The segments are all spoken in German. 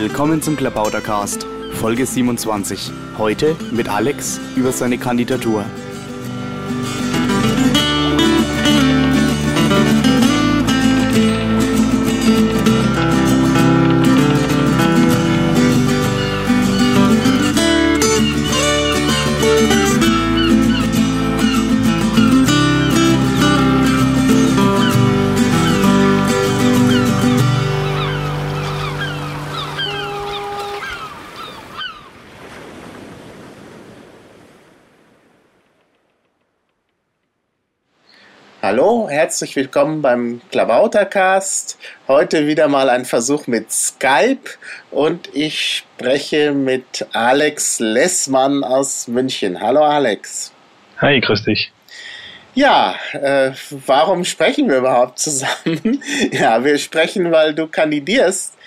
Willkommen zum Klabautercast, Folge 27. Heute mit Alex über seine Kandidatur. Hallo, herzlich willkommen beim Klavautercast. Heute wieder mal ein Versuch mit Skype und ich spreche mit Alex Lessmann aus München. Hallo Alex. Hi, grüß dich. Ja, äh, warum sprechen wir überhaupt zusammen? ja, wir sprechen, weil du kandidierst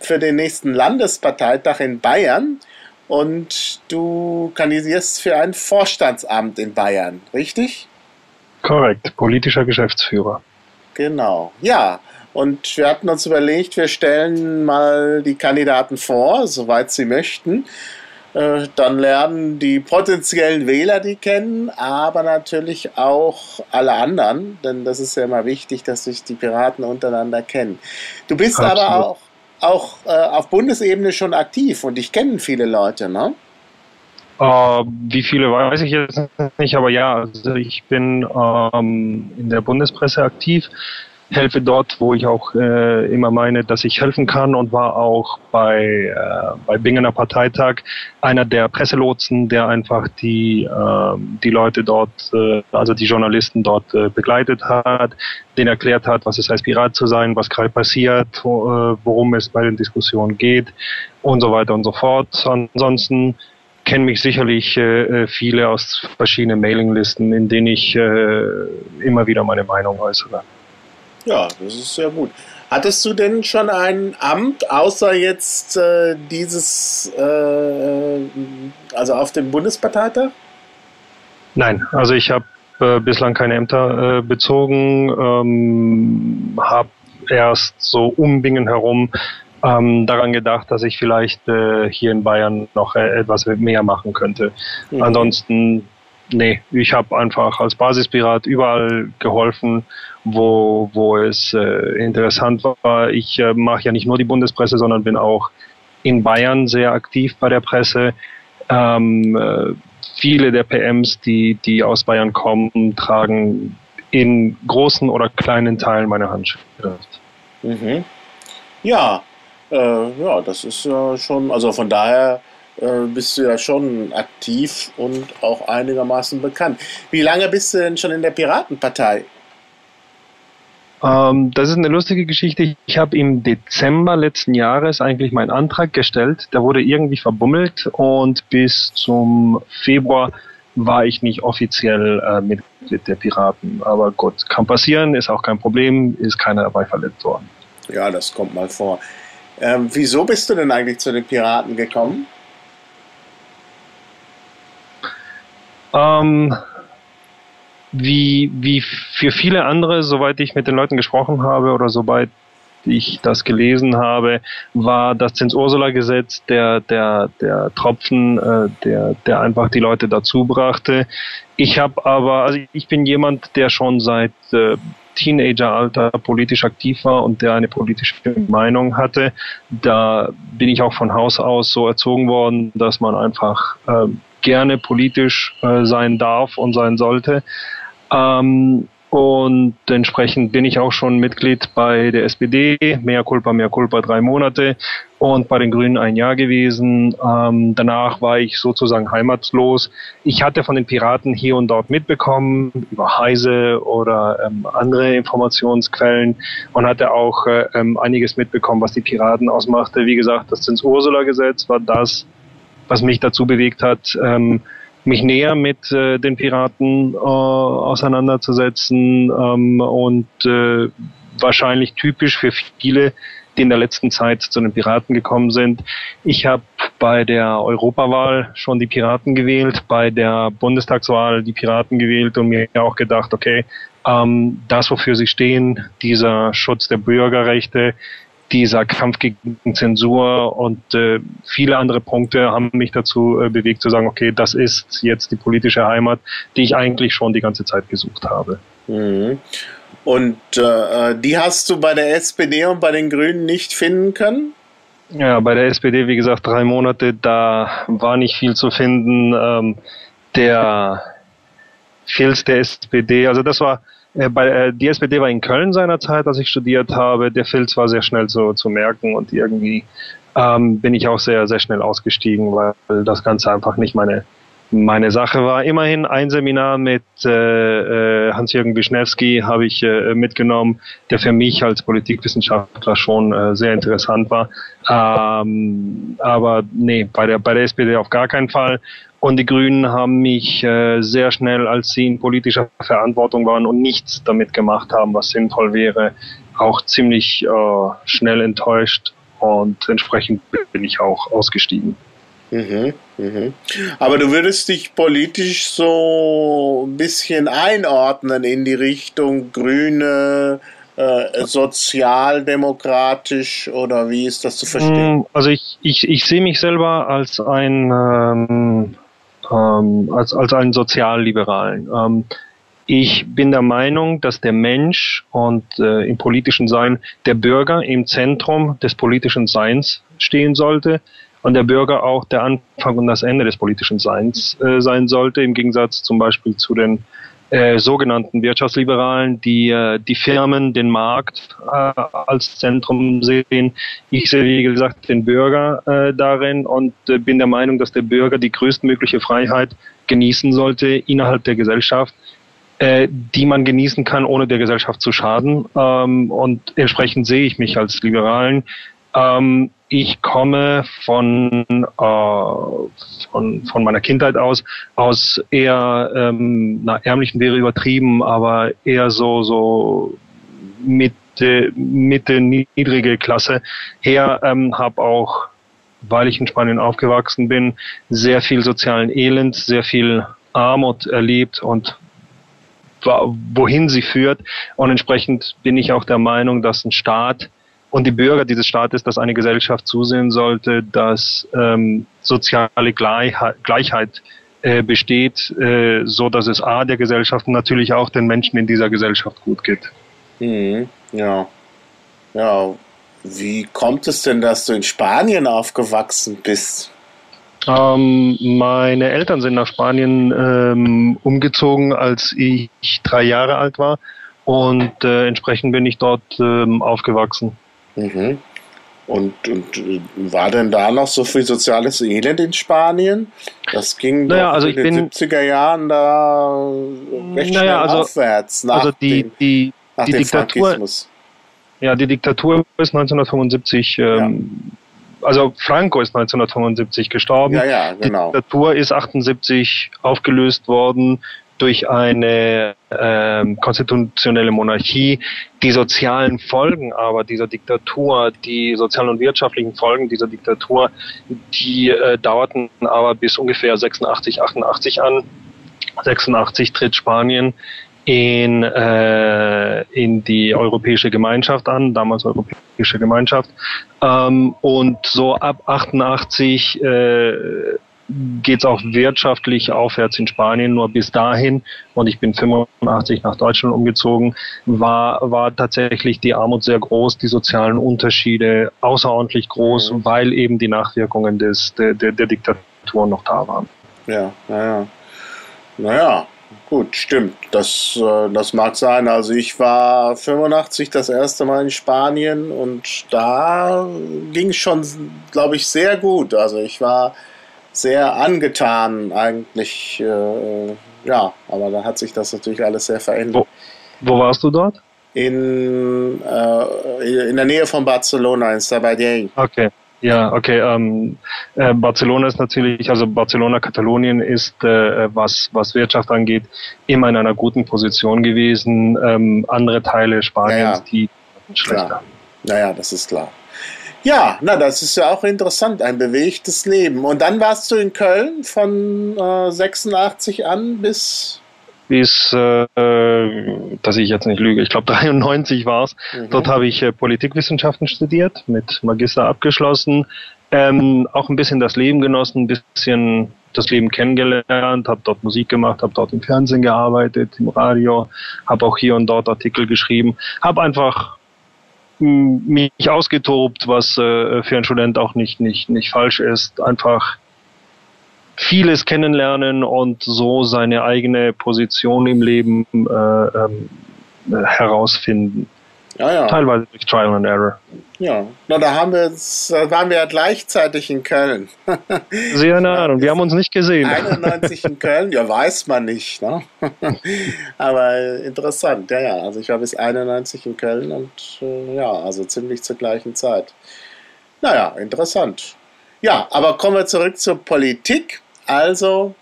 für den nächsten Landesparteitag in Bayern und du kandidierst für ein Vorstandsamt in Bayern, richtig? Korrekt, politischer Geschäftsführer. Genau, ja. Und wir hatten uns überlegt, wir stellen mal die Kandidaten vor, soweit sie möchten. Äh, dann lernen die potenziellen Wähler die kennen, aber natürlich auch alle anderen, denn das ist ja immer wichtig, dass sich die Piraten untereinander kennen. Du bist Absolut. aber auch, auch äh, auf Bundesebene schon aktiv und dich kennen viele Leute, ne? Uh, wie viele weiß ich jetzt nicht, aber ja, also ich bin ähm, in der Bundespresse aktiv, helfe dort, wo ich auch äh, immer meine, dass ich helfen kann und war auch bei, äh, bei Bingener Parteitag einer der Presselotsen, der einfach die, äh, die Leute dort, äh, also die Journalisten dort äh, begleitet hat, denen erklärt hat, was es heißt, Pirat zu sein, was gerade passiert, äh, worum es bei den Diskussionen geht und so weiter und so fort. Ansonsten kennen mich sicherlich äh, äh, viele aus verschiedenen Mailinglisten, in denen ich äh, immer wieder meine Meinung äußere. Ja, das ist sehr gut. Hattest du denn schon ein Amt, außer jetzt äh, dieses, äh, also auf dem Bundesparteitag? Nein, also ich habe äh, bislang keine Ämter bezogen, ähm, habe erst so um Bingen herum ähm, daran gedacht, dass ich vielleicht äh, hier in Bayern noch äh, etwas mehr machen könnte. Mhm. Ansonsten, nee, ich habe einfach als Basispirat überall geholfen, wo, wo es äh, interessant war. Ich äh, mache ja nicht nur die Bundespresse, sondern bin auch in Bayern sehr aktiv bei der Presse. Ähm, äh, viele der PMs, die, die aus Bayern kommen, tragen in großen oder kleinen Teilen meine Handschrift. Mhm. Ja, äh, ja, das ist ja schon, also von daher äh, bist du ja schon aktiv und auch einigermaßen bekannt. Wie lange bist du denn schon in der Piratenpartei? Ähm, das ist eine lustige Geschichte. Ich habe im Dezember letzten Jahres eigentlich meinen Antrag gestellt. Der wurde irgendwie verbummelt und bis zum Februar war ich nicht offiziell äh, Mitglied der Piraten. Aber gut, kann passieren, ist auch kein Problem, ist keiner dabei verletzt worden. Ja, das kommt mal vor. Ähm, wieso bist du denn eigentlich zu den Piraten gekommen? Ähm, wie, wie für viele andere, soweit ich mit den Leuten gesprochen habe oder soweit ich das gelesen habe, war das Zins-Ursula-Gesetz der, der, der Tropfen, äh, der, der einfach die Leute dazu brachte. Ich habe aber, also ich bin jemand, der schon seit äh, Teenageralter politisch aktiv war und der eine politische Meinung hatte. Da bin ich auch von Haus aus so erzogen worden, dass man einfach äh, gerne politisch äh, sein darf und sein sollte. Ähm, und entsprechend bin ich auch schon Mitglied bei der SPD, mehr Culpa, mehr Culpa, drei Monate und bei den Grünen ein Jahr gewesen. Ähm, danach war ich sozusagen heimatlos. Ich hatte von den Piraten hier und dort mitbekommen, über Heise oder ähm, andere Informationsquellen und hatte auch äh, ähm, einiges mitbekommen, was die Piraten ausmachte. Wie gesagt, das Zins-Ursula-Gesetz war das, was mich dazu bewegt hat, ähm, mich näher mit äh, den Piraten äh, auseinanderzusetzen ähm, und äh, wahrscheinlich typisch für viele, die in der letzten Zeit zu den Piraten gekommen sind. Ich habe bei der Europawahl schon die Piraten gewählt, bei der Bundestagswahl die Piraten gewählt und mir auch gedacht, okay, ähm, das, wofür sie stehen, dieser Schutz der Bürgerrechte, dieser Kampf gegen Zensur und äh, viele andere Punkte haben mich dazu äh, bewegt zu sagen, okay, das ist jetzt die politische Heimat, die ich eigentlich schon die ganze Zeit gesucht habe. Mhm. Und äh, die hast du bei der SPD und bei den Grünen nicht finden können? Ja, bei der SPD, wie gesagt, drei Monate, da war nicht viel zu finden. Ähm, der Filz der SPD, also das war, äh, bei, äh, die SPD war in Köln seinerzeit, als ich studiert habe. Der Filz war sehr schnell zu, zu merken und irgendwie ähm, bin ich auch sehr, sehr schnell ausgestiegen, weil das Ganze einfach nicht meine, meine Sache war. Immerhin ein Seminar mit äh, äh, Hans-Jürgen Wischnewski habe ich äh, mitgenommen, der für mich als Politikwissenschaftler schon äh, sehr interessant war. Ähm, aber nee, bei der, bei der SPD auf gar keinen Fall. Und die Grünen haben mich äh, sehr schnell, als sie in politischer Verantwortung waren und nichts damit gemacht haben, was sinnvoll wäre, auch ziemlich äh, schnell enttäuscht und entsprechend bin ich auch ausgestiegen. Mhm, mhm. Aber du würdest dich politisch so ein bisschen einordnen in die Richtung Grüne, äh, sozialdemokratisch oder wie ist das zu verstehen? Mm, also ich, ich, ich sehe mich selber als ein ähm, ähm, als, als einen Sozialliberalen. Ähm, ich bin der Meinung, dass der Mensch und äh, im politischen Sein der Bürger im Zentrum des politischen Seins stehen sollte und der Bürger auch der Anfang und das Ende des politischen Seins äh, sein sollte, im Gegensatz zum Beispiel zu den äh, sogenannten Wirtschaftsliberalen, die äh, die Firmen, den Markt äh, als Zentrum sehen. Ich sehe, wie gesagt, den Bürger äh, darin und äh, bin der Meinung, dass der Bürger die größtmögliche Freiheit genießen sollte innerhalb der Gesellschaft, äh, die man genießen kann, ohne der Gesellschaft zu schaden. Ähm, und entsprechend sehe ich mich als Liberalen. Ähm, ich komme von, äh, von, von meiner Kindheit aus, aus eher, ähm, na, ärmlichen wäre übertrieben, aber eher so, so Mitte, Mitte niedrige Klasse her, ähm, habe auch, weil ich in Spanien aufgewachsen bin, sehr viel sozialen Elend, sehr viel Armut erlebt und wohin sie führt. Und entsprechend bin ich auch der Meinung, dass ein Staat und die Bürger dieses Staates, dass eine Gesellschaft zusehen sollte, dass ähm, soziale Gleichheit, Gleichheit äh, besteht, äh, so dass es a der Gesellschaft und natürlich auch den Menschen in dieser Gesellschaft gut geht. Mhm, ja, ja. Wie kommt es denn, dass du in Spanien aufgewachsen bist? Ähm, meine Eltern sind nach Spanien ähm, umgezogen, als ich drei Jahre alt war und äh, entsprechend bin ich dort ähm, aufgewachsen. Mhm. Und, und äh, war denn da noch so viel soziales Elend in Spanien? Das ging naja, also in den 70er Jahren da recht naja, schnell also, aufwärts nach also die, dem, die, nach die Diktatur. Ja, die Diktatur ist 1975, ähm, ja. also Franco ist 1975 gestorben. Ja, ja, genau. Die Diktatur ist 78 aufgelöst worden durch eine ähm, konstitutionelle Monarchie. Die sozialen Folgen aber dieser Diktatur, die sozialen und wirtschaftlichen Folgen dieser Diktatur, die äh, dauerten aber bis ungefähr 86, 88 an. 86 tritt Spanien in, äh, in die Europäische Gemeinschaft an, damals Europäische Gemeinschaft. Ähm, und so ab 88 äh, geht es auch wirtschaftlich aufwärts in Spanien. Nur bis dahin, und ich bin 85 nach Deutschland umgezogen, war, war tatsächlich die Armut sehr groß, die sozialen Unterschiede außerordentlich groß, mhm. weil eben die Nachwirkungen des, der, der, der Diktatur noch da waren. Ja, naja. Naja, gut, stimmt. Das, äh, das mag sein. Also ich war 85 das erste Mal in Spanien und da ging es schon, glaube ich, sehr gut. Also ich war sehr angetan eigentlich. Äh, ja, aber da hat sich das natürlich alles sehr verändert. Wo, wo warst du dort? In, äh, in der Nähe von Barcelona, in Sabadell. Okay. Ja, okay. Ähm, äh, Barcelona ist natürlich, also Barcelona, Katalonien ist, äh, was, was Wirtschaft angeht, immer in einer guten Position gewesen. Ähm, andere Teile Spaniens, ja, ja. die schlechter. Naja, das ist klar. Ja, na, das ist ja auch interessant, ein bewegtes Leben. Und dann warst du in Köln von äh, 86 an bis. bis, äh, dass ich jetzt nicht lüge, ich glaube 93 war es. Mhm. Dort habe ich äh, Politikwissenschaften studiert, mit Magister abgeschlossen, ähm, auch ein bisschen das Leben genossen, ein bisschen das Leben kennengelernt, habe dort Musik gemacht, habe dort im Fernsehen gearbeitet, im Radio, habe auch hier und dort Artikel geschrieben, habe einfach mich ausgetobt, was äh, für einen Student auch nicht, nicht, nicht falsch ist. Einfach vieles kennenlernen und so seine eigene Position im Leben äh, ähm, herausfinden. Ja, ja. Teilweise durch Trial and Error. Ja, na, da haben wir jetzt, waren wir ja gleichzeitig in Köln. Sehr nah und wir haben uns nicht gesehen. 91 in Köln, ja, weiß man nicht, ne? Aber interessant, ja, ja. Also ich war bis 91 in Köln und äh, ja, also ziemlich zur gleichen Zeit. Naja, interessant. Ja, aber kommen wir zurück zur Politik. Also,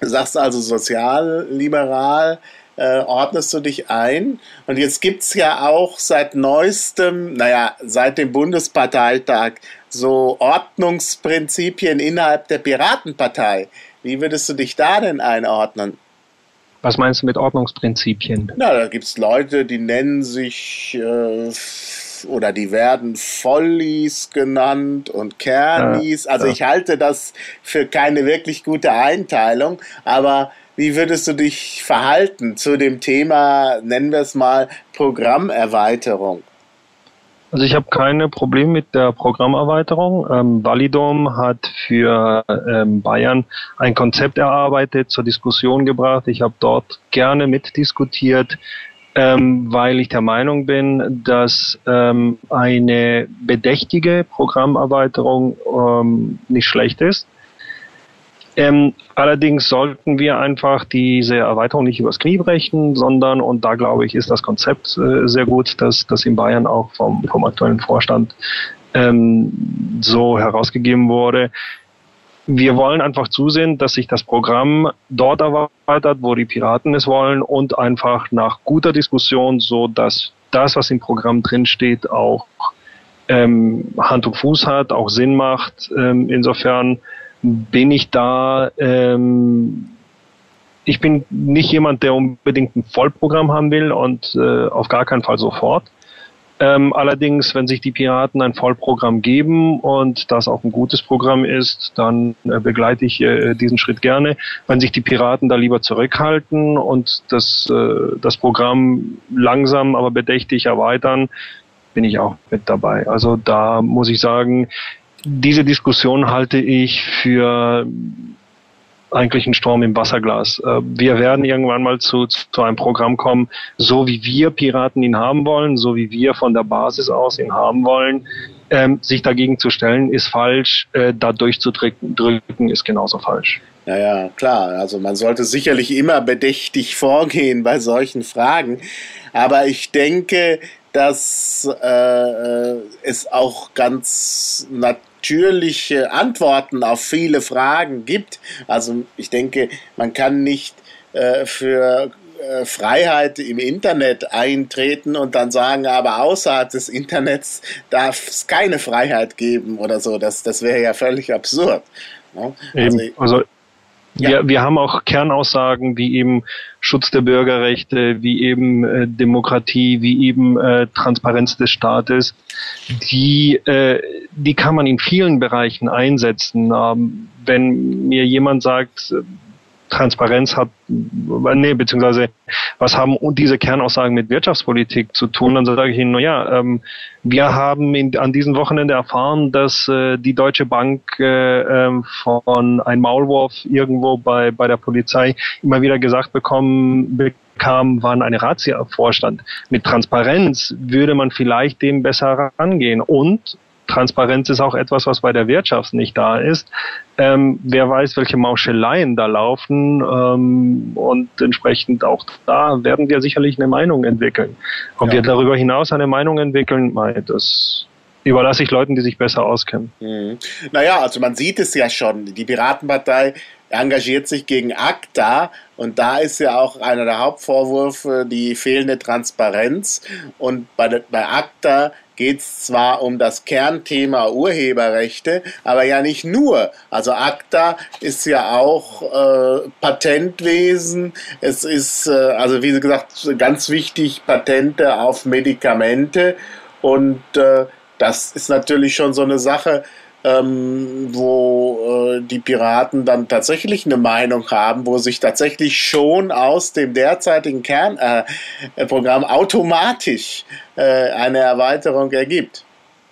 sagst du also sozialliberal, äh, ordnest du dich ein. Und jetzt gibt es ja auch seit neuestem, naja, seit dem Bundesparteitag so Ordnungsprinzipien innerhalb der Piratenpartei. Wie würdest du dich da denn einordnen? Was meinst du mit Ordnungsprinzipien? Na, da gibt es Leute, die nennen sich äh, oder die werden Follies genannt und Kernis. also ich halte das für keine wirklich gute Einteilung, aber wie würdest du dich verhalten zu dem Thema, nennen wir es mal, Programmerweiterung? Also ich habe keine Probleme mit der Programmerweiterung. Ähm, Validom hat für ähm, Bayern ein Konzept erarbeitet, zur Diskussion gebracht. Ich habe dort gerne mitdiskutiert, ähm, weil ich der Meinung bin, dass ähm, eine bedächtige Programmerweiterung ähm, nicht schlecht ist. Ähm, allerdings sollten wir einfach diese Erweiterung nicht übers Knie brechen, sondern, und da glaube ich, ist das Konzept äh, sehr gut, dass das in Bayern auch vom, vom aktuellen Vorstand ähm, so herausgegeben wurde. Wir wollen einfach zusehen, dass sich das Programm dort erweitert, wo die Piraten es wollen und einfach nach guter Diskussion, so dass das, was im Programm drinsteht, auch ähm, Hand und Fuß hat, auch Sinn macht. Ähm, insofern bin ich da, ähm, ich bin nicht jemand, der unbedingt ein Vollprogramm haben will und äh, auf gar keinen Fall sofort. Ähm, allerdings, wenn sich die Piraten ein Vollprogramm geben und das auch ein gutes Programm ist, dann äh, begleite ich äh, diesen Schritt gerne. Wenn sich die Piraten da lieber zurückhalten und das, äh, das Programm langsam, aber bedächtig erweitern, bin ich auch mit dabei. Also da muss ich sagen, diese Diskussion halte ich für eigentlich ein Sturm im Wasserglas. Äh, wir werden irgendwann mal zu, zu einem Programm kommen, so wie wir Piraten ihn haben wollen, so wie wir von der Basis aus ihn haben wollen. Ähm, sich dagegen zu stellen, ist falsch. Äh, da durchzudrücken drücken, ist genauso falsch. Ja, ja, klar. Also man sollte sicherlich immer bedächtig vorgehen bei solchen Fragen. Aber ich denke, dass äh, äh es auch ganz natürlich natürliche Antworten auf viele Fragen gibt. Also ich denke, man kann nicht äh, für äh, Freiheit im Internet eintreten und dann sagen, aber außerhalb des Internets darf es keine Freiheit geben oder so. Das, das wäre ja völlig absurd. Ne? Also, also ja. Wir, wir haben auch Kernaussagen wie eben Schutz der Bürgerrechte, wie eben äh, Demokratie, wie eben äh, Transparenz des Staates. Die, äh, die kann man in vielen Bereichen einsetzen. Ähm, wenn mir jemand sagt, Transparenz hat, nee, beziehungsweise was haben diese Kernaussagen mit Wirtschaftspolitik zu tun? Dann sage ich Ihnen, naja, ähm, wir haben in, an diesem Wochenende erfahren, dass äh, die Deutsche Bank äh, äh, von einem Maulwurf irgendwo bei, bei der Polizei immer wieder gesagt bekommen, bekam, waren eine Razzia-Vorstand. Mit Transparenz würde man vielleicht dem besser rangehen. Und Transparenz ist auch etwas, was bei der Wirtschaft nicht da ist. Ähm, wer weiß, welche Mauscheleien da laufen ähm, und entsprechend auch da werden wir sicherlich eine Meinung entwickeln. Ob ja. wir darüber hinaus eine Meinung entwickeln, das überlasse ich Leuten, die sich besser auskennen. Mhm. Naja, also man sieht es ja schon. Die Piratenpartei engagiert sich gegen ACTA und da ist ja auch einer der Hauptvorwürfe die fehlende Transparenz. Und bei, bei ACTA geht es zwar um das Kernthema Urheberrechte, aber ja nicht nur. Also ACTA ist ja auch äh, Patentwesen. Es ist, äh, also wie gesagt, ganz wichtig, Patente auf Medikamente. Und äh, das ist natürlich schon so eine Sache, ähm, wo äh, die Piraten dann tatsächlich eine Meinung haben, wo sich tatsächlich schon aus dem derzeitigen Kernprogramm äh, automatisch äh, eine Erweiterung ergibt.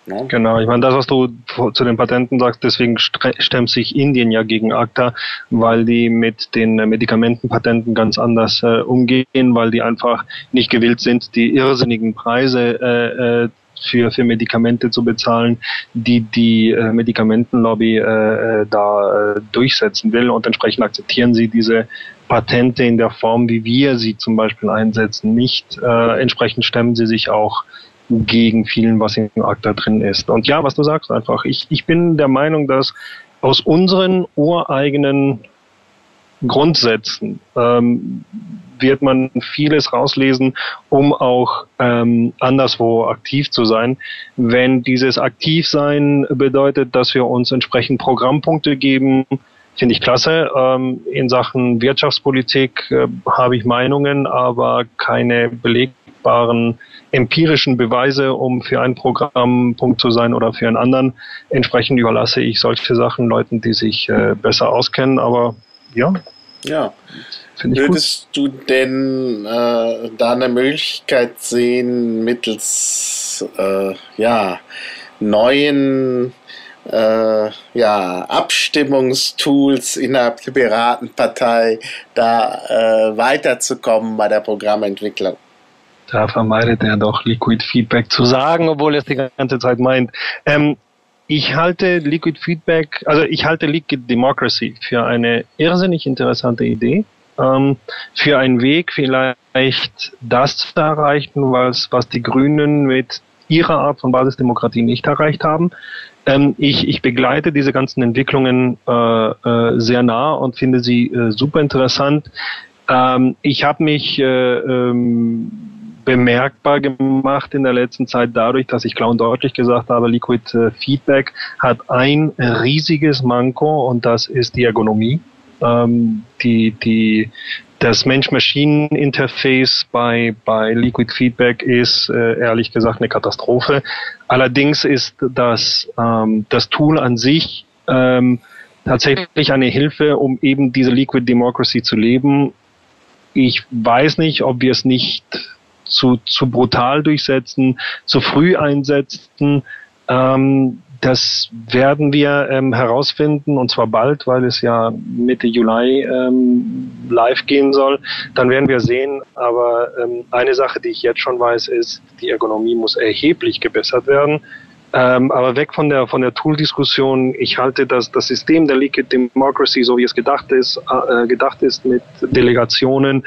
Ja. Genau, ich meine, das, was du zu den Patenten sagst, deswegen stemmt sich Indien ja gegen ACTA, weil die mit den Medikamentenpatenten ganz anders äh, umgehen, weil die einfach nicht gewillt sind, die irrsinnigen Preise äh, äh für, für Medikamente zu bezahlen, die die äh, Medikamentenlobby äh, äh, da äh, durchsetzen will und entsprechend akzeptieren sie diese Patente in der Form, wie wir sie zum Beispiel einsetzen, nicht. Äh, entsprechend stemmen sie sich auch gegen vielen, was in ACTA drin ist. Und ja, was du sagst einfach, ich, ich bin der Meinung, dass aus unseren ureigenen Grundsätzen ähm, wird man vieles rauslesen, um auch ähm, anderswo aktiv zu sein. Wenn dieses Aktivsein bedeutet, dass wir uns entsprechend Programmpunkte geben, finde ich klasse. Ähm, in Sachen Wirtschaftspolitik äh, habe ich Meinungen, aber keine belegbaren empirischen Beweise, um für einen Programmpunkt zu sein oder für einen anderen. Entsprechend überlasse ich solche Sachen Leuten, die sich äh, besser auskennen. Aber ja. Ja. Würdest gut. du denn äh, da eine Möglichkeit sehen, mittels äh, ja, neuen äh, ja, Abstimmungstools innerhalb der Piratenpartei da äh, weiterzukommen bei der Programmentwicklung? Da vermeidet er doch Liquid Feedback zu sagen, obwohl er es die ganze Zeit meint. Ähm, ich halte Liquid Feedback, also ich halte Liquid Democracy für eine irrsinnig interessante Idee ähm, für einen Weg vielleicht das zu erreichen, was, was die Grünen mit ihrer Art von Basisdemokratie nicht erreicht haben. Ähm, ich, ich begleite diese ganzen Entwicklungen äh, äh, sehr nah und finde sie äh, super interessant. Ähm, ich habe mich äh, ähm, bemerkbar gemacht in der letzten Zeit dadurch, dass ich klar und deutlich gesagt habe, Liquid äh, Feedback hat ein riesiges Manko und das ist die Ergonomie. Ähm, die, die, das Mensch-Maschinen-Interface bei, bei Liquid Feedback ist äh, ehrlich gesagt eine Katastrophe. Allerdings ist das, ähm, das Tool an sich ähm, tatsächlich eine Hilfe, um eben diese Liquid Democracy zu leben. Ich weiß nicht, ob wir es nicht zu, zu brutal durchsetzen, zu früh einsetzen. Ähm, das werden wir ähm, herausfinden und zwar bald, weil es ja Mitte Juli ähm, live gehen soll. Dann werden wir sehen. Aber ähm, eine Sache, die ich jetzt schon weiß, ist, die Ergonomie muss erheblich gebessert werden. Ähm, aber weg von der von der Tool-Diskussion. Ich halte das das System der Liquid Democracy, so wie es gedacht ist, äh, gedacht ist mit Delegationen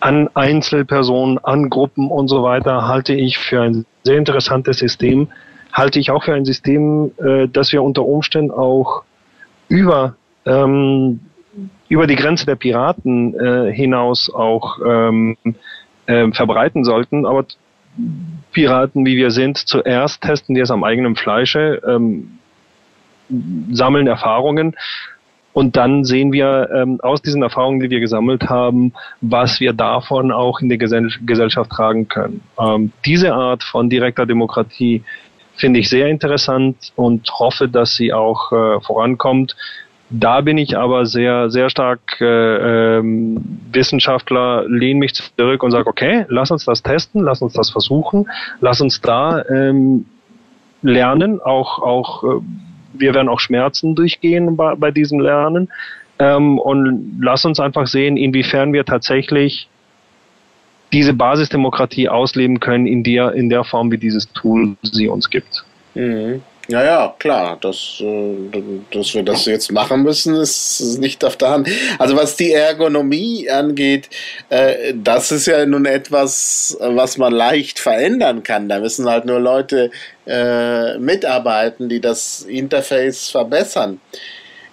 an Einzelpersonen, an Gruppen und so weiter, halte ich für ein sehr interessantes System halte ich auch für ein System, äh, das wir unter Umständen auch über, ähm, über die Grenze der Piraten äh, hinaus auch ähm, äh, verbreiten sollten. Aber Piraten, wie wir sind, zuerst testen wir es am eigenen Fleische, ähm, sammeln Erfahrungen und dann sehen wir ähm, aus diesen Erfahrungen, die wir gesammelt haben, was wir davon auch in die Gesell Gesellschaft tragen können. Ähm, diese Art von direkter Demokratie finde ich sehr interessant und hoffe, dass sie auch äh, vorankommt. Da bin ich aber sehr, sehr stark äh, ähm, Wissenschaftler, lehne mich zurück und sage, okay, lass uns das testen, lass uns das versuchen, lass uns da ähm, lernen, auch, auch äh, wir werden auch Schmerzen durchgehen bei, bei diesem Lernen ähm, und lass uns einfach sehen, inwiefern wir tatsächlich diese Basisdemokratie ausleben können in der, in der Form, wie dieses Tool sie uns gibt. Mhm. Ja, ja, klar, dass, äh, dass wir das jetzt machen müssen, ist nicht auf der Hand. Also was die Ergonomie angeht, äh, das ist ja nun etwas, was man leicht verändern kann. Da müssen halt nur Leute äh, mitarbeiten, die das Interface verbessern.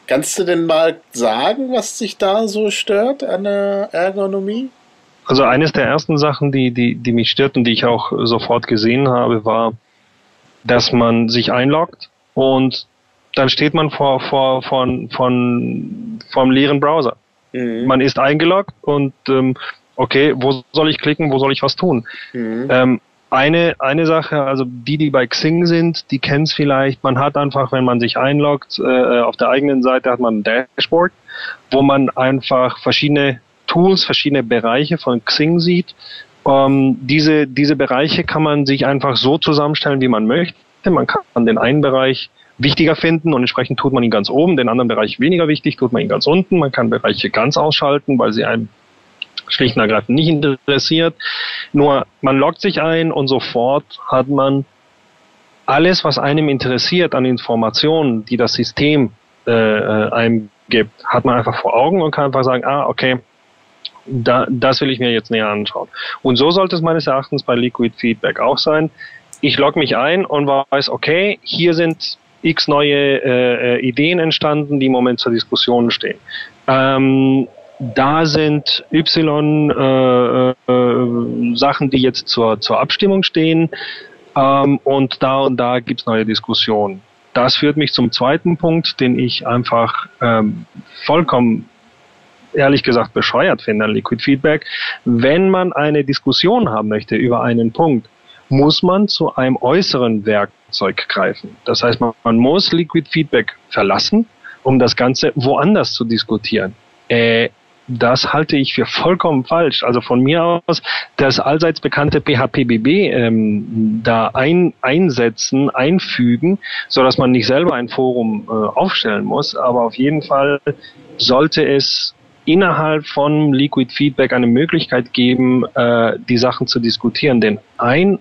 Kannst du denn mal sagen, was dich da so stört an der Ergonomie? Also eines der ersten Sachen, die, die, die mich stört die ich auch sofort gesehen habe, war, dass man sich einloggt und dann steht man vor, vor, von, von, vom leeren Browser. Mhm. Man ist eingeloggt und ähm, okay, wo soll ich klicken, wo soll ich was tun? Mhm. Ähm, eine, eine Sache, also die, die bei Xing sind, die kennen es vielleicht. Man hat einfach, wenn man sich einloggt, äh, auf der eigenen Seite hat man ein Dashboard, wo man einfach verschiedene Tools, verschiedene Bereiche von Xing sieht. Ähm, diese, diese Bereiche kann man sich einfach so zusammenstellen, wie man möchte. Man kann den einen Bereich wichtiger finden und entsprechend tut man ihn ganz oben, den anderen Bereich weniger wichtig, tut man ihn ganz unten. Man kann Bereiche ganz ausschalten, weil sie einem schlicht und ergreifend nicht interessiert. Nur man loggt sich ein und sofort hat man alles, was einem interessiert an Informationen, die das System äh, äh, einem gibt, hat man einfach vor Augen und kann einfach sagen, ah, okay, da, das will ich mir jetzt näher anschauen. Und so sollte es meines Erachtens bei Liquid Feedback auch sein. Ich logge mich ein und weiß, okay, hier sind x neue äh, äh, Ideen entstanden, die im Moment zur Diskussion stehen. Ähm, da sind Y äh, äh, Sachen, die jetzt zur, zur Abstimmung stehen ähm, und da und da gibt's neue Diskussionen. Das führt mich zum zweiten Punkt, den ich einfach ähm, vollkommen ehrlich gesagt bescheuert finde an Liquid Feedback. Wenn man eine Diskussion haben möchte über einen Punkt, muss man zu einem äußeren Werkzeug greifen. Das heißt, man, man muss Liquid Feedback verlassen, um das Ganze woanders zu diskutieren. Äh, das halte ich für vollkommen falsch. Also von mir aus das allseits bekannte PHPBB ähm, da ein, einsetzen, einfügen, so dass man nicht selber ein Forum äh, aufstellen muss. Aber auf jeden Fall sollte es innerhalb von Liquid Feedback eine Möglichkeit geben, äh, die Sachen zu diskutieren. Denn ein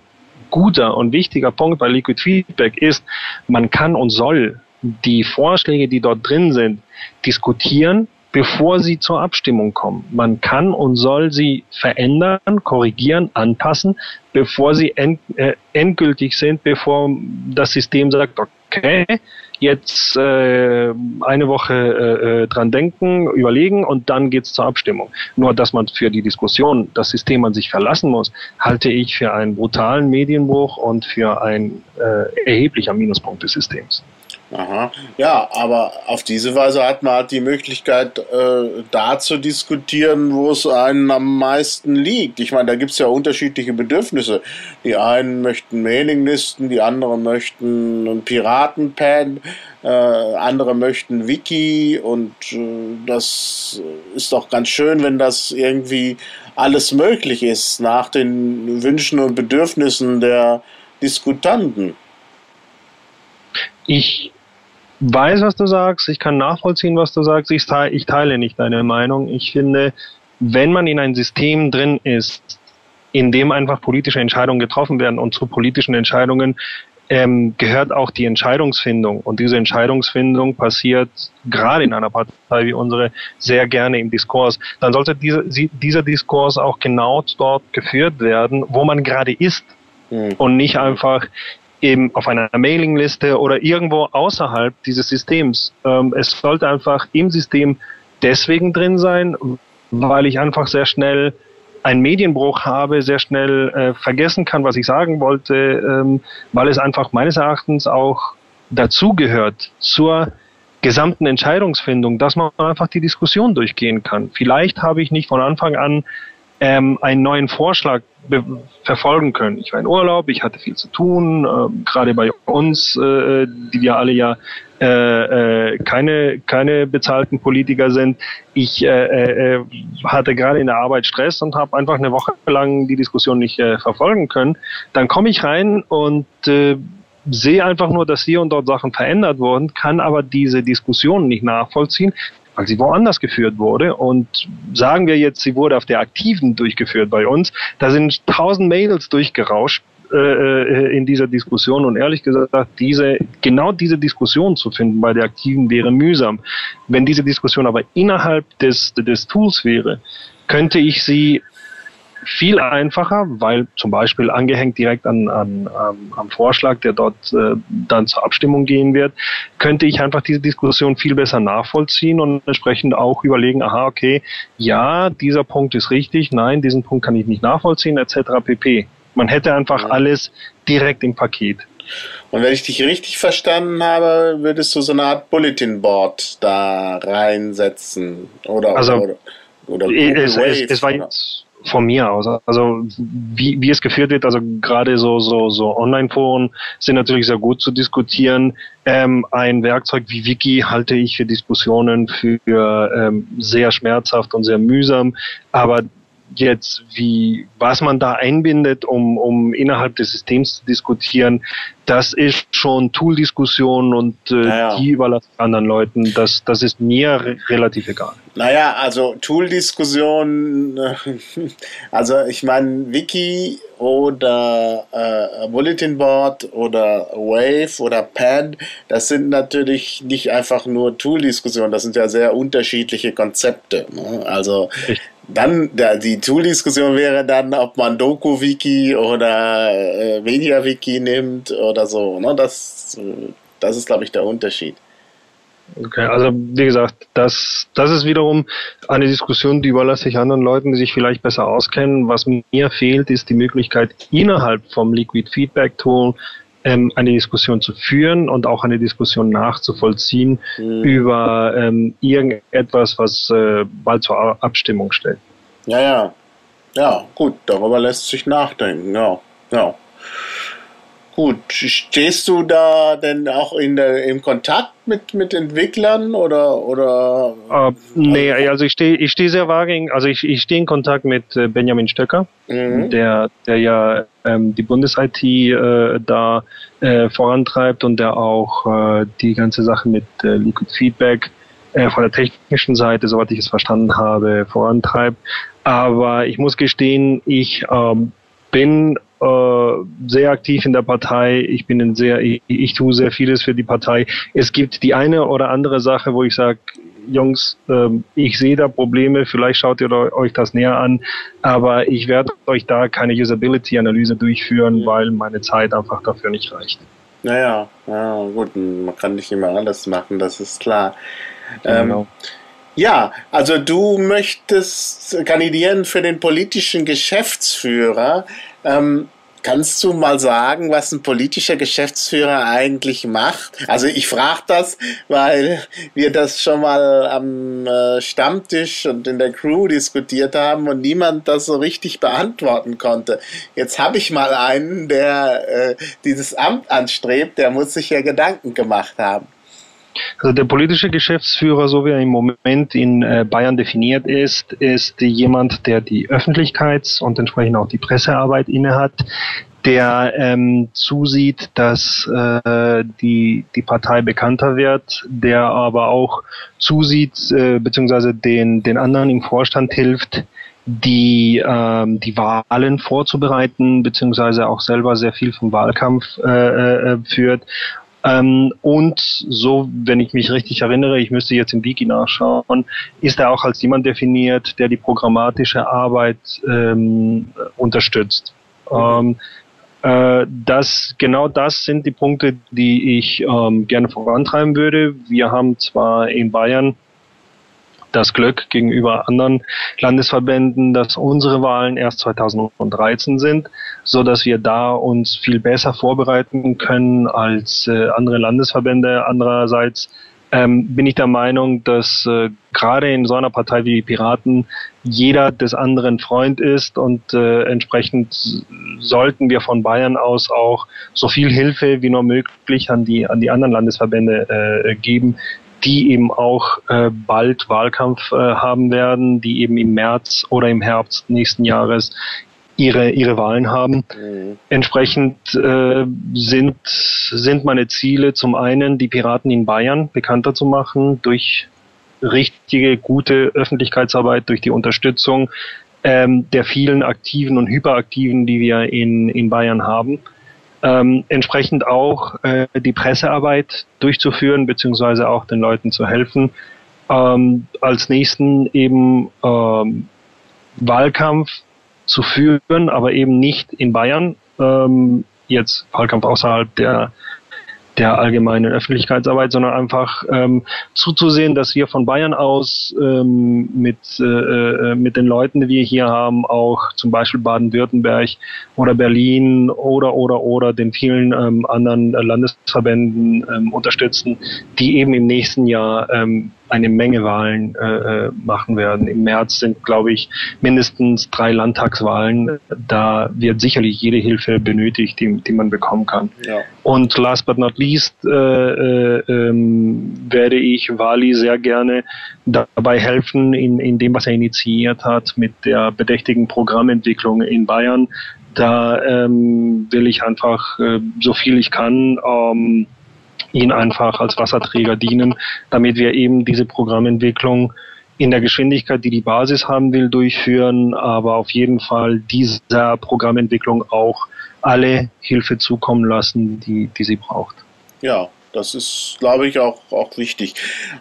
guter und wichtiger Punkt bei Liquid Feedback ist, man kann und soll die Vorschläge, die dort drin sind, diskutieren, bevor sie zur Abstimmung kommen. Man kann und soll sie verändern, korrigieren, anpassen, bevor sie end, äh, endgültig sind, bevor das System sagt, okay, jetzt äh, eine Woche äh, äh dran denken, überlegen und dann geht's zur Abstimmung. Nur, dass man für die Diskussion das System an sich verlassen muss, halte ich für einen brutalen Medienbruch und für ein äh, erheblicher Minuspunkt des Systems. Aha. Ja, aber auf diese Weise hat man halt die Möglichkeit, äh, da zu diskutieren, wo es einen am meisten liegt. Ich meine, da gibt es ja unterschiedliche Bedürfnisse. Die einen möchten Mailinglisten, die anderen möchten ein Piratenpad, äh, andere möchten Wiki und äh, das ist doch ganz schön, wenn das irgendwie alles möglich ist nach den Wünschen und Bedürfnissen der Diskutanten. Ich weiß, was du sagst, ich kann nachvollziehen, was du sagst, ich teile, ich teile nicht deine Meinung. Ich finde, wenn man in ein System drin ist, in dem einfach politische Entscheidungen getroffen werden und zu politischen Entscheidungen ähm, gehört auch die Entscheidungsfindung. Und diese Entscheidungsfindung passiert gerade in einer Partei wie unsere sehr gerne im Diskurs. Dann sollte diese, dieser Diskurs auch genau dort geführt werden, wo man gerade ist. Mhm. Und nicht einfach eben auf einer Mailingliste oder irgendwo außerhalb dieses Systems. Ähm, es sollte einfach im System deswegen drin sein, weil ich einfach sehr schnell einen Medienbruch habe, sehr schnell äh, vergessen kann, was ich sagen wollte, ähm, weil es einfach meines Erachtens auch dazugehört zur gesamten Entscheidungsfindung, dass man einfach die Diskussion durchgehen kann. Vielleicht habe ich nicht von Anfang an ähm, einen neuen Vorschlag verfolgen können. Ich war in Urlaub, ich hatte viel zu tun, äh, gerade bei uns, äh, die wir alle ja äh, äh, keine, keine bezahlten Politiker sind. Ich äh, äh, hatte gerade in der Arbeit Stress und habe einfach eine Woche lang die Diskussion nicht verfolgen können. Dann komme ich rein und sehe einfach nur, dass hier und dort Sachen verändert wurden, kann aber diese Diskussion nicht nachvollziehen, weil sie woanders geführt wurde. Und sagen wir jetzt, sie wurde auf der aktiven durchgeführt bei uns, da sind tausend Mails durchgerauscht äh, äh, in dieser Diskussion und ehrlich gesagt, diese, genau diese Diskussion zu finden bei der aktiven wäre mühsam. Wenn diese Diskussion aber innerhalb des, des Tools wäre, könnte ich sie viel einfacher, weil zum Beispiel angehängt direkt an, an, an am Vorschlag, der dort äh, dann zur Abstimmung gehen wird, könnte ich einfach diese Diskussion viel besser nachvollziehen und entsprechend auch überlegen, aha, okay, ja, dieser Punkt ist richtig, nein, diesen Punkt kann ich nicht nachvollziehen, etc. pp. Man hätte einfach ja. alles direkt im Paket. Und wenn ich dich richtig verstanden habe, würdest du so eine Art Bulletin Board da reinsetzen oder also, oder, oder es, es, es, war jetzt von mir aus. Also wie, wie es geführt wird, also gerade so, so, so Online-Foren sind natürlich sehr gut zu diskutieren. Ähm, ein Werkzeug wie Wiki halte ich für Diskussionen für ähm, sehr schmerzhaft und sehr mühsam, aber jetzt, wie, was man da einbindet, um, um innerhalb des Systems zu diskutieren, das ist schon Tool-Diskussion und äh, naja. die überlasse ich anderen Leuten. Das, das ist mir relativ egal. Naja, also Tool-Diskussion, also ich meine, Wiki oder äh, Bulletin Board oder Wave oder Pad, das sind natürlich nicht einfach nur Tool-Diskussionen, das sind ja sehr unterschiedliche Konzepte. Ne? Also Richtig. Dann, die Tool-Diskussion wäre dann, ob man Doku-Wiki oder äh, Media-Wiki nimmt oder so. Ne? Das, das ist, glaube ich, der Unterschied. Okay, also wie gesagt, das, das ist wiederum eine Diskussion, die überlasse ich anderen Leuten, die sich vielleicht besser auskennen. Was mir fehlt, ist die Möglichkeit, innerhalb vom Liquid Feedback Tool ähm, eine Diskussion zu führen und auch eine Diskussion nachzuvollziehen mhm. über ähm, irgendetwas, was äh, bald zur Abstimmung steht. Ja, ja. Ja, gut, darüber lässt sich nachdenken, ja. Ja. Gut, stehst du da denn auch in der, im Kontakt mit, mit Entwicklern oder oder? Uh, nee, also ich stehe ich stehe sehr vage, also ich, ich stehe in Kontakt mit äh, Benjamin Stöcker, mhm. der der ja ähm, die Bundes-IT äh, da äh, vorantreibt und der auch äh, die ganze Sache mit äh, Liquid Feedback äh, von der technischen Seite, soweit ich es verstanden habe, vorantreibt. Aber ich muss gestehen, ich ähm, bin äh, sehr aktiv in der Partei. Ich bin ein sehr, ich, ich tue sehr vieles für die Partei. Es gibt die eine oder andere Sache, wo ich sage, Jungs, ähm, ich sehe da Probleme, vielleicht schaut ihr euch das näher an, aber ich werde euch da keine Usability-Analyse durchführen, weil meine Zeit einfach dafür nicht reicht. Naja, ja, gut, man kann nicht immer alles machen, das ist klar. Genau. Ähm, ja, also du möchtest kandidieren für den politischen Geschäftsführer. Ähm, Kannst du mal sagen, was ein politischer Geschäftsführer eigentlich macht? Also ich frage das, weil wir das schon mal am äh, Stammtisch und in der Crew diskutiert haben und niemand das so richtig beantworten konnte. Jetzt habe ich mal einen, der äh, dieses Amt anstrebt, der muss sich ja Gedanken gemacht haben. Also der politische Geschäftsführer, so wie er im Moment in äh, Bayern definiert ist, ist jemand, der die Öffentlichkeits- und entsprechend auch die Pressearbeit innehat, der ähm, zusieht, dass äh, die, die Partei bekannter wird, der aber auch zusieht, äh, beziehungsweise den, den anderen im Vorstand hilft, die ähm, die Wahlen vorzubereiten, beziehungsweise auch selber sehr viel vom Wahlkampf äh, äh, führt ähm, und so, wenn ich mich richtig erinnere, ich müsste jetzt im Wiki nachschauen, ist er auch als jemand definiert, der die programmatische Arbeit ähm, unterstützt. Ähm, äh, das, genau das sind die Punkte, die ich ähm, gerne vorantreiben würde. Wir haben zwar in Bayern das Glück gegenüber anderen Landesverbänden, dass unsere Wahlen erst 2013 sind, so dass wir da uns viel besser vorbereiten können als äh, andere Landesverbände. Andererseits ähm, bin ich der Meinung, dass äh, gerade in so einer Partei wie die Piraten jeder des anderen Freund ist und äh, entsprechend sollten wir von Bayern aus auch so viel Hilfe wie nur möglich an die an die anderen Landesverbände äh, geben, die eben auch äh, bald Wahlkampf äh, haben werden, die eben im März oder im Herbst nächsten Jahres ihre, ihre Wahlen haben. Mhm. Entsprechend äh, sind, sind meine Ziele zum einen, die Piraten in Bayern bekannter zu machen durch richtige, gute Öffentlichkeitsarbeit, durch die Unterstützung ähm, der vielen Aktiven und Hyperaktiven, die wir in, in Bayern haben ähm, entsprechend auch äh, die Pressearbeit durchzuführen, beziehungsweise auch den Leuten zu helfen. Ähm, als nächsten eben ähm, Wahlkampf zu führen, aber eben nicht in Bayern. Ähm, jetzt Wahlkampf außerhalb der der allgemeinen Öffentlichkeitsarbeit, sondern einfach ähm, zuzusehen, dass wir von Bayern aus ähm, mit, äh, äh, mit den Leuten, die wir hier haben, auch zum Beispiel Baden-Württemberg oder Berlin oder oder oder den vielen ähm, anderen Landesverbänden ähm, unterstützen, die eben im nächsten Jahr ähm, eine Menge Wahlen äh, äh, machen werden. Im März sind, glaube ich, mindestens drei Landtagswahlen. Da wird sicherlich jede Hilfe benötigt, die, die man bekommen kann. Ja. Und last but not least äh, äh, ähm, werde ich Wali sehr gerne dabei helfen, in, in dem, was er initiiert hat mit der bedächtigen Programmentwicklung in Bayern. Da ähm, will ich einfach äh, so viel ich kann ähm, ihn einfach als Wasserträger dienen, damit wir eben diese Programmentwicklung in der Geschwindigkeit, die die Basis haben will, durchführen, aber auf jeden Fall dieser Programmentwicklung auch alle Hilfe zukommen lassen, die, die sie braucht. Ja, das ist, glaube ich, auch, auch wichtig.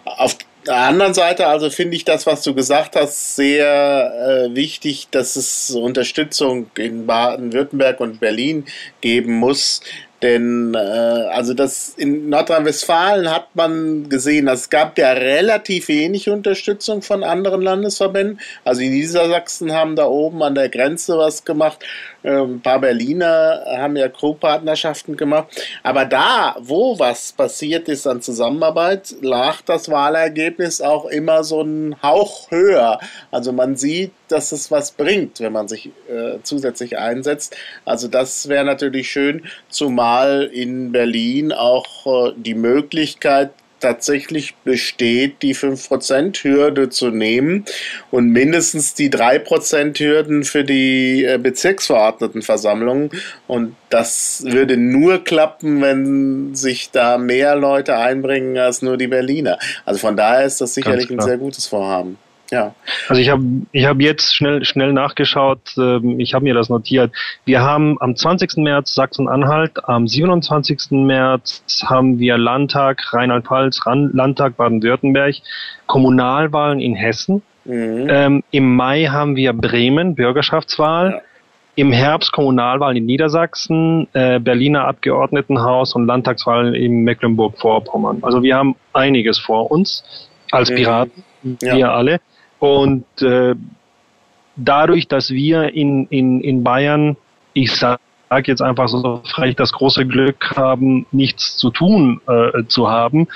Auf der anderen Seite, also finde ich das, was du gesagt hast, sehr äh, wichtig, dass es Unterstützung in Baden-Württemberg und Berlin geben muss, denn äh, also das in Nordrhein-Westfalen hat man gesehen, es gab ja relativ wenig Unterstützung von anderen Landesverbänden. Also die Niedersachsen haben da oben an der Grenze was gemacht. Ähm, ein paar Berliner haben ja Co-Partnerschaften gemacht. Aber da, wo was passiert ist an Zusammenarbeit, lag das Wahlergebnis auch immer so ein Hauch höher. Also man sieht, dass es was bringt, wenn man sich äh, zusätzlich einsetzt. Also das wäre natürlich schön, zumal in Berlin auch äh, die Möglichkeit tatsächlich besteht, die 5%-Hürde zu nehmen und mindestens die 3%-Hürden für die äh, Bezirksverordnetenversammlungen. Und das würde nur klappen, wenn sich da mehr Leute einbringen als nur die Berliner. Also von daher ist das sicherlich ein sehr gutes Vorhaben. Ja. Also ich habe ich hab jetzt schnell schnell nachgeschaut, ähm, ich habe mir das notiert. Wir haben am 20. März Sachsen-Anhalt, am 27. März haben wir Landtag Rheinland-Pfalz, Landtag Baden-Württemberg, Kommunalwahlen in Hessen. Mhm. Ähm, Im Mai haben wir Bremen, Bürgerschaftswahl. Ja. Im Herbst Kommunalwahlen in Niedersachsen, äh, Berliner Abgeordnetenhaus und Landtagswahlen in Mecklenburg-Vorpommern. Also wir haben einiges vor uns als mhm. Piraten, mhm. ja. wir alle. Und äh, dadurch, dass wir in, in, in Bayern, ich sage jetzt einfach so frech, das große Glück haben, nichts zu tun äh, zu haben,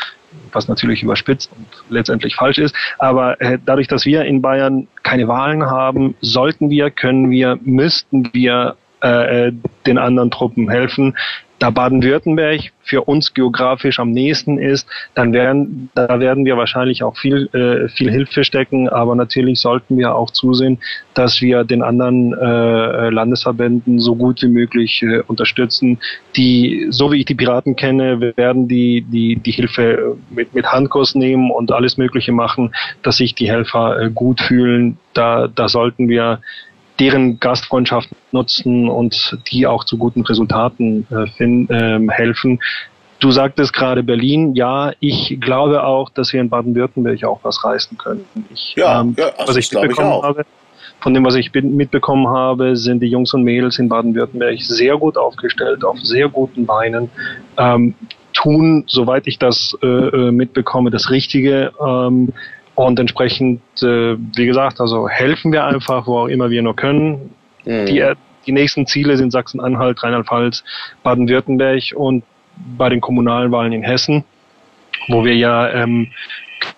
was natürlich überspitzt und letztendlich falsch ist. Aber äh, dadurch, dass wir in Bayern keine Wahlen haben, sollten wir, können wir, müssten wir äh, äh den anderen Truppen helfen da Baden-Württemberg für uns geografisch am nächsten ist, dann werden, da werden wir wahrscheinlich auch viel, äh, viel Hilfe stecken, aber natürlich sollten wir auch zusehen, dass wir den anderen äh, Landesverbänden so gut wie möglich äh, unterstützen. Die, so wie ich die Piraten kenne, werden die, die, die Hilfe mit, mit Handkurs nehmen und alles Mögliche machen, dass sich die Helfer äh, gut fühlen. Da, da sollten wir deren Gastfreundschaft nutzen und die auch zu guten Resultaten äh, find, äh, helfen. Du sagtest gerade Berlin. Ja, ich glaube auch, dass wir in Baden-Württemberg auch was reißen können. Ich, ja, ähm, ja also was ich mitbekommen ich habe, von dem, was ich mitbekommen habe, sind die Jungs und Mädels in Baden-Württemberg sehr gut aufgestellt, auf sehr guten Beinen, ähm, tun, soweit ich das äh, äh mitbekomme, das Richtige. Ähm, und entsprechend, äh, wie gesagt, also helfen wir einfach, wo auch immer wir nur können. Mhm. Die, die nächsten Ziele sind Sachsen-Anhalt, Rheinland-Pfalz, Baden-Württemberg und bei den kommunalen Wahlen in Hessen, wo wir ja ähm,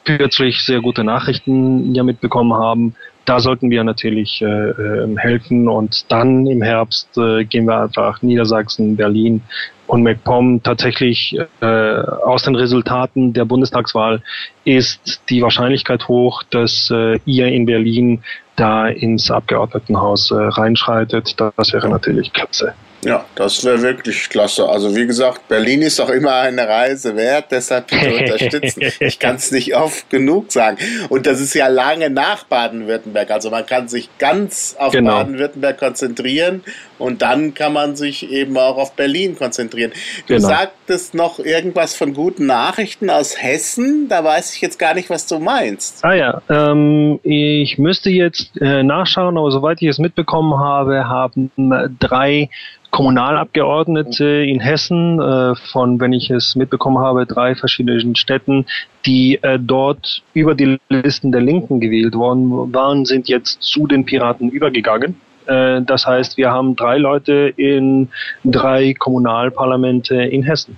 kürzlich sehr gute Nachrichten ja mitbekommen haben. Da sollten wir natürlich äh, äh, helfen und dann im Herbst äh, gehen wir einfach Niedersachsen, Berlin, und MacPom tatsächlich äh, aus den Resultaten der Bundestagswahl ist die Wahrscheinlichkeit hoch, dass äh, ihr in Berlin da ins Abgeordnetenhaus äh, reinschreitet. Das wäre natürlich klasse. Ja, das wäre wirklich klasse. Also wie gesagt, Berlin ist auch immer eine Reise wert, deshalb bitte unterstützen. ich kann es nicht oft genug sagen. Und das ist ja lange nach Baden-Württemberg. Also man kann sich ganz auf genau. Baden-Württemberg konzentrieren und dann kann man sich eben auch auf Berlin konzentrieren. Du genau. sagtest noch irgendwas von guten Nachrichten aus Hessen. Da weiß ich jetzt gar nicht, was du meinst. Ah ja, ähm, ich müsste jetzt äh, nachschauen, aber soweit ich es mitbekommen habe, haben drei Kommunalabgeordnete in Hessen äh, von, wenn ich es mitbekommen habe, drei verschiedenen Städten, die äh, dort über die Listen der Linken gewählt worden waren, sind jetzt zu den Piraten übergegangen. Äh, das heißt, wir haben drei Leute in drei Kommunalparlamente in Hessen.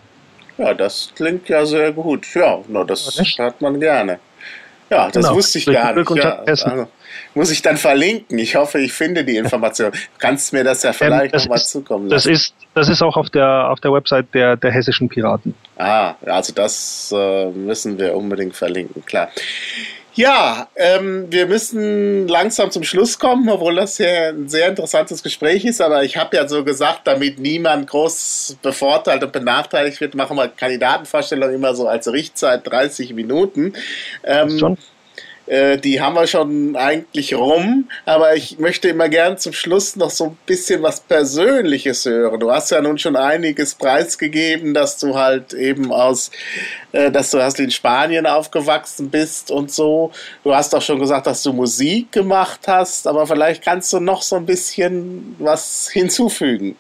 Ja, das klingt ja sehr gut. Ja, no, das hat man gerne. Ja, das genau. wusste ich gar nicht. Ja, also, muss ich dann verlinken. Ich hoffe, ich finde die Information. Du kannst mir das ja ähm, vielleicht ähm, nochmal zukommen lassen. Das ist, das ist auch auf der, auf der Website der, der hessischen Piraten. Ah, also das äh, müssen wir unbedingt verlinken, klar. Ja, ähm, wir müssen langsam zum Schluss kommen, obwohl das hier ein sehr interessantes Gespräch ist. Aber ich habe ja so gesagt, damit niemand groß bevorteilt und benachteiligt wird, machen wir Kandidatenvorstellungen immer so als Richtzeit 30 Minuten. Ähm, Schon? Äh, die haben wir schon eigentlich rum, aber ich möchte immer gern zum Schluss noch so ein bisschen was Persönliches hören. Du hast ja nun schon einiges preisgegeben, dass du halt eben aus, äh, dass du erst in Spanien aufgewachsen bist und so. Du hast auch schon gesagt, dass du Musik gemacht hast, aber vielleicht kannst du noch so ein bisschen was hinzufügen.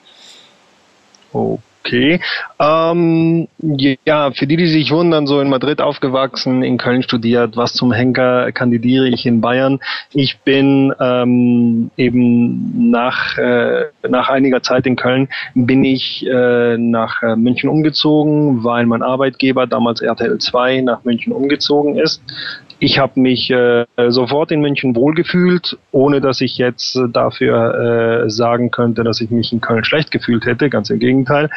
Oh. Okay. Ähm, ja, für die, die sich wundern, so in Madrid aufgewachsen, in Köln studiert, was zum Henker kandidiere ich in Bayern. Ich bin ähm, eben nach, äh, nach einiger Zeit in Köln bin ich äh, nach äh, München umgezogen, weil mein Arbeitgeber damals RTL 2 nach München umgezogen ist. Ich habe mich äh, sofort in München wohlgefühlt, ohne dass ich jetzt dafür äh, sagen könnte, dass ich mich in Köln schlecht gefühlt hätte. Ganz im Gegenteil.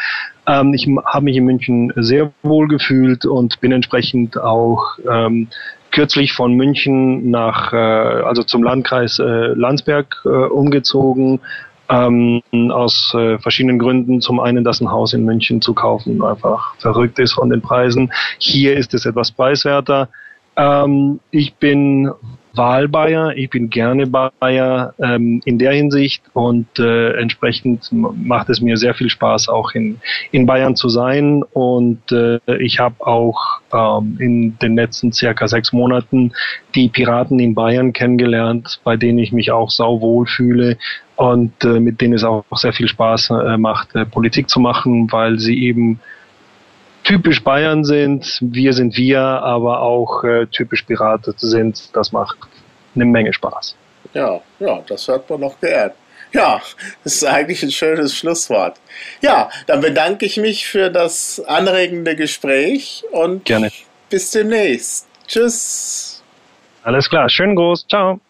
Ähm, ich habe mich in München sehr wohlgefühlt und bin entsprechend auch ähm, kürzlich von München nach, äh, also zum Landkreis äh, Landsberg äh, umgezogen. Ähm, aus äh, verschiedenen Gründen. Zum einen, dass ein Haus in München zu kaufen einfach verrückt ist von den Preisen. Hier ist es etwas preiswerter. Ähm, ich bin Wahlbayer, ich bin gerne Bayer ähm, in der Hinsicht und äh, entsprechend macht es mir sehr viel Spaß, auch in, in Bayern zu sein. Und äh, ich habe auch ähm, in den letzten circa sechs Monaten die Piraten in Bayern kennengelernt, bei denen ich mich auch sauwohl fühle und äh, mit denen es auch sehr viel Spaß äh, macht, äh, Politik zu machen, weil sie eben typisch Bayern sind, wir sind wir, aber auch äh, typisch Piraten sind. Das macht eine Menge Spaß. Ja, ja, das hört man noch gern. Ja, das ist eigentlich ein schönes Schlusswort. Ja, dann bedanke ich mich für das anregende Gespräch und Gerne. bis demnächst. Tschüss. Alles klar, schönen Gruß, ciao.